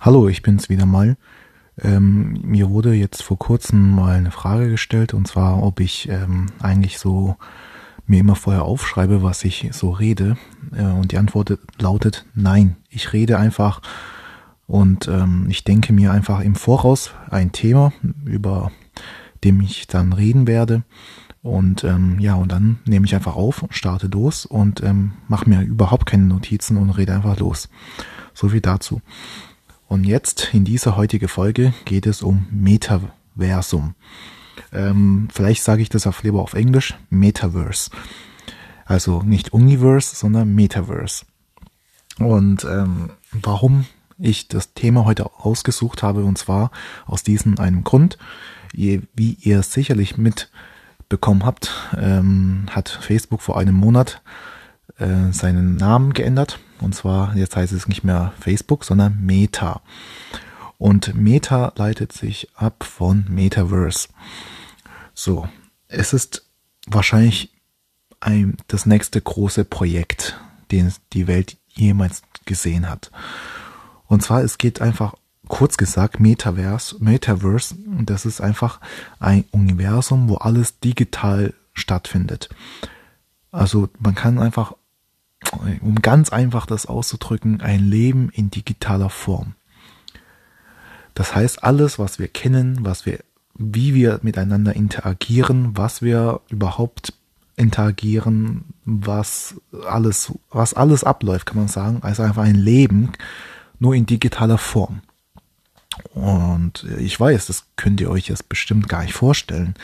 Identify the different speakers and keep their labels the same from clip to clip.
Speaker 1: Hallo, ich bin's wieder mal. Ähm, mir wurde jetzt vor kurzem mal eine Frage gestellt und zwar, ob ich ähm, eigentlich so mir immer vorher aufschreibe, was ich so rede. Äh, und die Antwort lautet nein. Ich rede einfach und ähm, ich denke mir einfach im Voraus ein Thema, über dem ich dann reden werde. Und ähm, ja, und dann nehme ich einfach auf, starte los und ähm, mache mir überhaupt keine Notizen und rede einfach los. So viel dazu. Und jetzt in dieser heutigen Folge geht es um Metaversum. Ähm, vielleicht sage ich das auf lieber auf Englisch, Metaverse. Also nicht Universe, sondern Metaverse. Und ähm, warum ich das Thema heute ausgesucht habe, und zwar aus diesem einem Grund, wie ihr sicherlich mitbekommen habt, ähm, hat Facebook vor einem Monat äh, seinen Namen geändert. Und zwar, jetzt heißt es nicht mehr Facebook, sondern Meta. Und Meta leitet sich ab von Metaverse. So, es ist wahrscheinlich ein, das nächste große Projekt, den die Welt jemals gesehen hat. Und zwar, es geht einfach, kurz gesagt, Metaverse, Metaverse, das ist einfach ein Universum, wo alles digital stattfindet. Also man kann einfach um ganz einfach das auszudrücken, ein Leben in digitaler Form. Das heißt, alles, was wir kennen, was wir, wie wir miteinander interagieren, was wir überhaupt interagieren, was alles, was alles abläuft, kann man sagen, also einfach ein Leben, nur in digitaler Form. Und ich weiß, das könnt ihr euch jetzt bestimmt gar nicht vorstellen,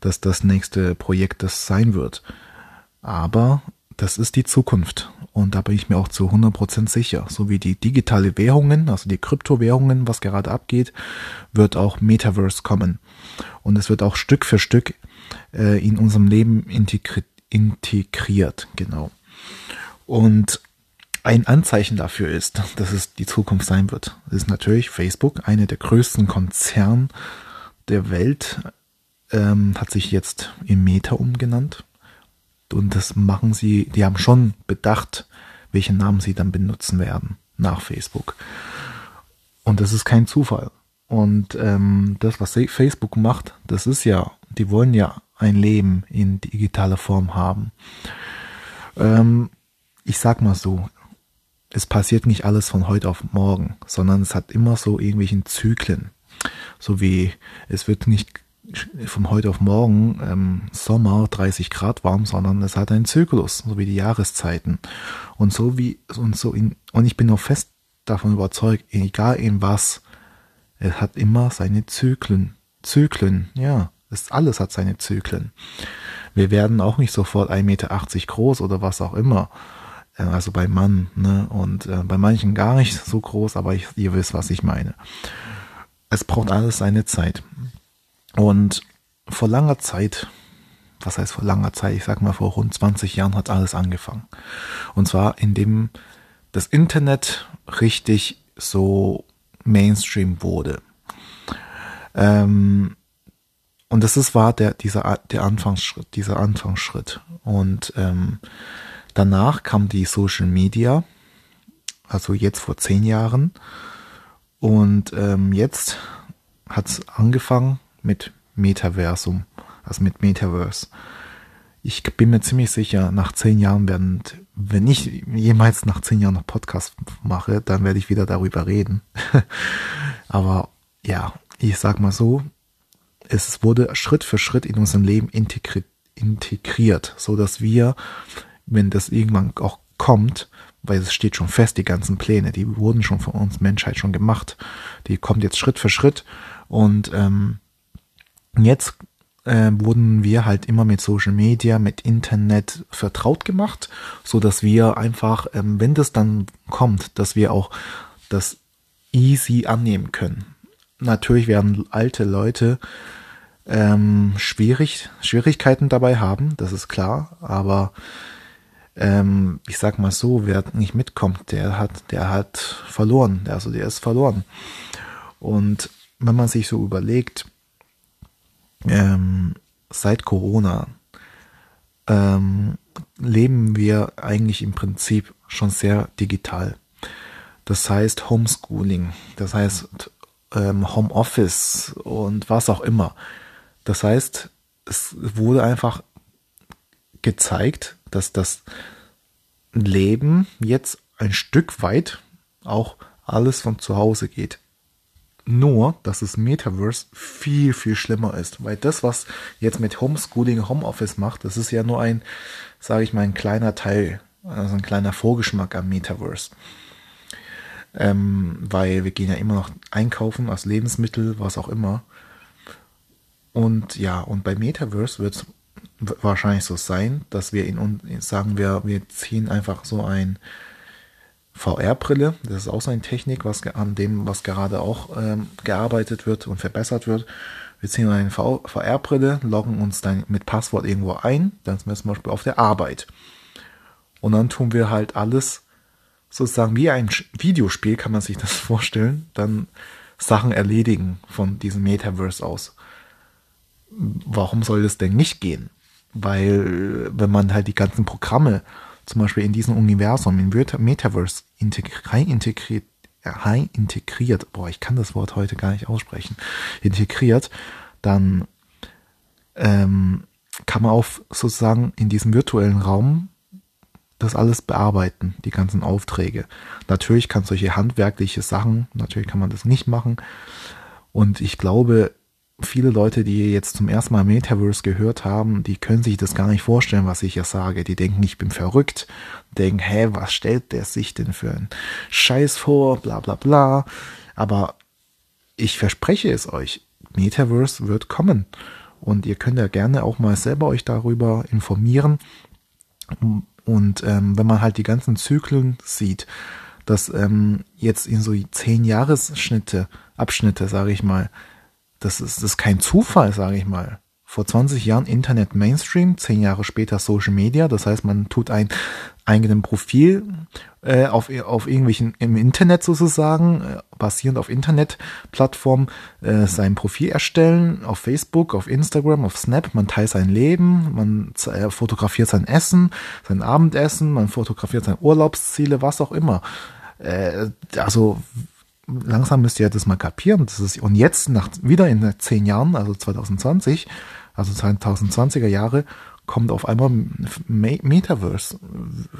Speaker 1: dass das nächste Projekt das sein wird. Aber das ist die Zukunft. Und da bin ich mir auch zu 100% sicher. So wie die digitale Währungen, also die Kryptowährungen, was gerade abgeht, wird auch Metaverse kommen. Und es wird auch Stück für Stück äh, in unserem Leben integri integriert. Genau. Und ein Anzeichen dafür ist, dass es die Zukunft sein wird. Ist natürlich Facebook, eine der größten Konzerne der Welt, ähm, hat sich jetzt in Meta umgenannt. Und das machen sie, die haben schon bedacht, welchen Namen sie dann benutzen werden nach Facebook. Und das ist kein Zufall. Und ähm, das, was Facebook macht, das ist ja, die wollen ja ein Leben in digitaler Form haben. Ähm, ich sag mal so, es passiert nicht alles von heute auf morgen, sondern es hat immer so irgendwelchen Zyklen. So wie es wird nicht von heute auf morgen ähm, Sommer 30 Grad warm, sondern es hat einen Zyklus, so wie die Jahreszeiten. Und so wie, und so in, und ich bin auch fest davon überzeugt, egal in was, es hat immer seine Zyklen. Zyklen, ja. Es, alles hat seine Zyklen. Wir werden auch nicht sofort 1,80 Meter groß oder was auch immer. Äh, also bei Mann, ne? Und äh, bei manchen gar nicht so groß, aber ich, ihr wisst, was ich meine. Es braucht alles seine Zeit. Und vor langer Zeit, was heißt vor langer Zeit, ich sag mal vor rund 20 Jahren hat alles angefangen. Und zwar indem das Internet richtig so Mainstream wurde. Ähm, und das ist, war der, dieser, der Anfangsschritt, dieser Anfangsschritt. Und ähm, danach kam die Social Media, also jetzt vor zehn Jahren. Und ähm, jetzt hat es angefangen mit Metaversum, also mit Metaverse. Ich bin mir ziemlich sicher, nach zehn Jahren werden, wenn ich jemals nach zehn Jahren noch Podcast mache, dann werde ich wieder darüber reden. Aber ja, ich sag mal so, es wurde Schritt für Schritt in unserem Leben integri integriert, so dass wir, wenn das irgendwann auch kommt, weil es steht schon fest, die ganzen Pläne, die wurden schon von uns Menschheit schon gemacht, die kommt jetzt Schritt für Schritt und ähm, jetzt äh, wurden wir halt immer mit Social Media, mit Internet vertraut gemacht, so dass wir einfach, ähm, wenn das dann kommt, dass wir auch das easy annehmen können. Natürlich werden alte Leute ähm, schwierig, Schwierigkeiten dabei haben, das ist klar, aber ähm, ich sag mal so, wer nicht mitkommt, der hat, der hat verloren, also der ist verloren. Und wenn man sich so überlegt, ähm, seit Corona ähm, leben wir eigentlich im Prinzip schon sehr digital. Das heißt Homeschooling, das heißt ähm, Homeoffice und was auch immer. Das heißt, es wurde einfach gezeigt, dass das Leben jetzt ein Stück weit auch alles von zu Hause geht. Nur, dass das Metaverse viel, viel schlimmer ist. Weil das, was jetzt mit Homeschooling, Homeoffice macht, das ist ja nur ein, sage ich mal, ein kleiner Teil, also ein kleiner Vorgeschmack am Metaverse. Ähm, weil wir gehen ja immer noch einkaufen als Lebensmittel, was auch immer. Und ja, und bei Metaverse wird es wahrscheinlich so sein, dass wir in sagen wir, wir ziehen einfach so ein VR-Brille. Das ist auch so eine Technik, was an dem, was gerade auch ähm, gearbeitet wird und verbessert wird. Wir ziehen eine VR-Brille, loggen uns dann mit Passwort irgendwo ein, dann sind wir zum Beispiel auf der Arbeit. Und dann tun wir halt alles sozusagen wie ein Videospiel, kann man sich das vorstellen, dann Sachen erledigen von diesem Metaverse aus. Warum soll das denn nicht gehen? Weil, wenn man halt die ganzen Programme zum Beispiel in diesem Universum, in Metaverse rein integriert, rein integriert, boah, ich kann das Wort heute gar nicht aussprechen, integriert, dann ähm, kann man auch sozusagen in diesem virtuellen Raum das alles bearbeiten, die ganzen Aufträge. Natürlich kann solche handwerkliche Sachen, natürlich kann man das nicht machen. Und ich glaube, viele Leute, die jetzt zum ersten Mal Metaverse gehört haben, die können sich das gar nicht vorstellen, was ich hier sage. Die denken, ich bin verrückt, denken, hä, was stellt der sich denn für einen Scheiß vor, bla bla bla. Aber ich verspreche es euch, Metaverse wird kommen. Und ihr könnt ja gerne auch mal selber euch darüber informieren. Und ähm, wenn man halt die ganzen Zyklen sieht, dass ähm, jetzt in so zehn Jahresschnitte, Abschnitte, sage ich mal, das ist, das ist kein Zufall, sage ich mal. Vor 20 Jahren Internet Mainstream, zehn Jahre später Social Media. Das heißt, man tut ein eigenes Profil äh, auf, auf irgendwelchen im Internet sozusagen, äh, basierend auf Internetplattformen, äh, sein Profil erstellen, auf Facebook, auf Instagram, auf Snap. Man teilt sein Leben, man äh, fotografiert sein Essen, sein Abendessen, man fotografiert seine Urlaubsziele, was auch immer. Äh, also langsam müsst ihr das mal kapieren. Das ist, und jetzt, nach, wieder in zehn Jahren, also 2020, also 2020er Jahre, kommt auf einmal Metaverse,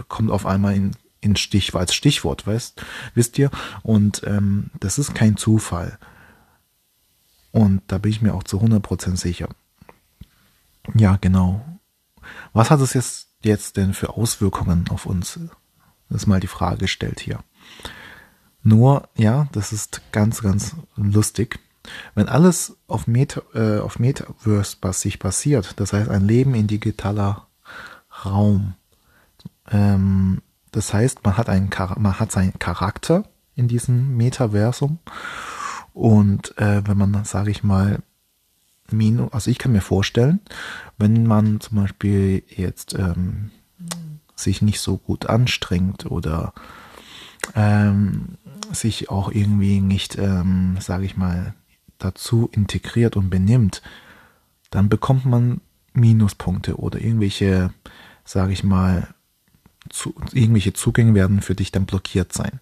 Speaker 1: kommt auf einmal in, in Stich, als Stichwort, weißt, wisst ihr? Und ähm, das ist kein Zufall. Und da bin ich mir auch zu 100% sicher. Ja, genau. Was hat es jetzt, jetzt denn für Auswirkungen auf uns? Das ist mal die Frage gestellt hier. Nur, ja, das ist ganz, ganz lustig. Wenn alles auf, Meta, äh, auf Metaverse sich passiert, das heißt ein Leben in digitaler Raum, ähm, das heißt, man hat, einen, man hat seinen Charakter in diesem Metaversum und äh, wenn man, sage ich mal, Mino, also ich kann mir vorstellen, wenn man zum Beispiel jetzt ähm, sich nicht so gut anstrengt oder ähm, sich auch irgendwie nicht, ähm, sage ich mal, dazu integriert und benimmt, dann bekommt man Minuspunkte oder irgendwelche, sage ich mal, zu, irgendwelche Zugänge werden für dich dann blockiert sein.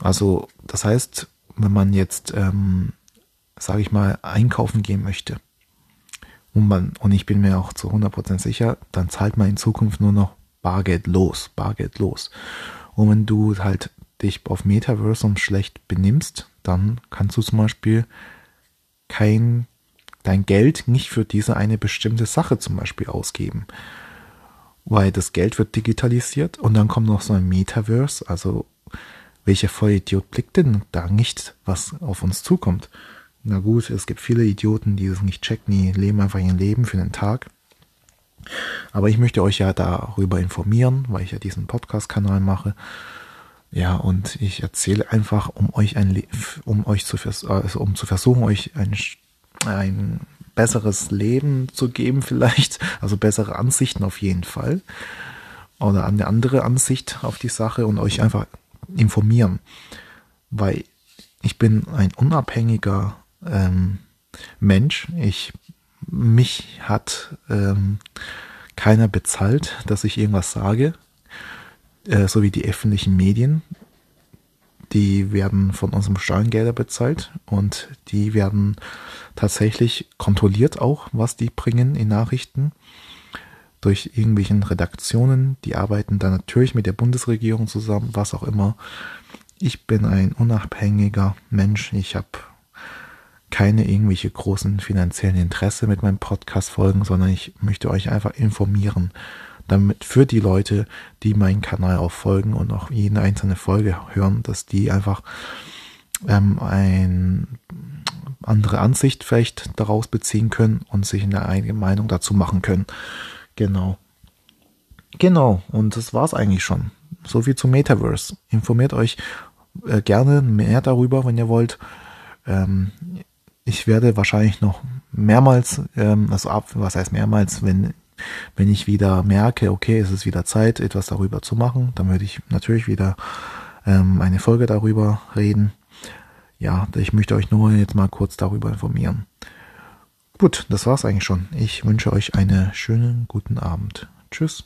Speaker 1: Also das heißt, wenn man jetzt, ähm, sage ich mal, einkaufen gehen möchte und man und ich bin mir auch zu 100% sicher, dann zahlt man in Zukunft nur noch Bargeld los, Bargeld los. Und wenn du halt dich auf Metaversum schlecht benimmst, dann kannst du zum Beispiel kein, dein Geld nicht für diese eine bestimmte Sache zum Beispiel ausgeben. Weil das Geld wird digitalisiert und dann kommt noch so ein Metaverse, also welcher Vollidiot blickt denn da nicht, was auf uns zukommt? Na gut, es gibt viele Idioten, die das nicht checken, die leben einfach ihr Leben für den Tag. Aber ich möchte euch ja darüber informieren, weil ich ja diesen Podcast-Kanal mache. Ja, und ich erzähle einfach, um euch ein, um euch zu, also um zu versuchen, euch ein, ein besseres Leben zu geben vielleicht, also bessere Ansichten auf jeden Fall. Oder eine andere Ansicht auf die Sache und euch einfach informieren, weil ich bin ein unabhängiger ähm, Mensch. Ich mich hat ähm, keiner bezahlt, dass ich irgendwas sage äh, so wie die öffentlichen Medien. die werden von unserem Steuergelder bezahlt und die werden tatsächlich kontrolliert auch, was die bringen in Nachrichten durch irgendwelchen Redaktionen. Die arbeiten dann natürlich mit der Bundesregierung zusammen, was auch immer. Ich bin ein unabhängiger Mensch. Ich habe keine irgendwelche großen finanziellen Interesse mit meinem Podcast folgen, sondern ich möchte euch einfach informieren, damit für die Leute, die meinen Kanal auch folgen und auch jede einzelne Folge hören, dass die einfach ähm, eine andere Ansicht vielleicht daraus beziehen können und sich eine eigene Meinung dazu machen können. Genau. Genau, und das war's eigentlich schon. So viel zum Metaverse. Informiert euch äh, gerne mehr darüber, wenn ihr wollt. Ähm, ich werde wahrscheinlich noch mehrmals, ähm, also ab, was heißt mehrmals, wenn wenn ich wieder merke, okay, es ist wieder Zeit, etwas darüber zu machen, dann würde ich natürlich wieder ähm, eine Folge darüber reden. Ja, ich möchte euch nur jetzt mal kurz darüber informieren. Gut, das war's eigentlich schon. Ich wünsche euch einen schönen guten Abend. Tschüss.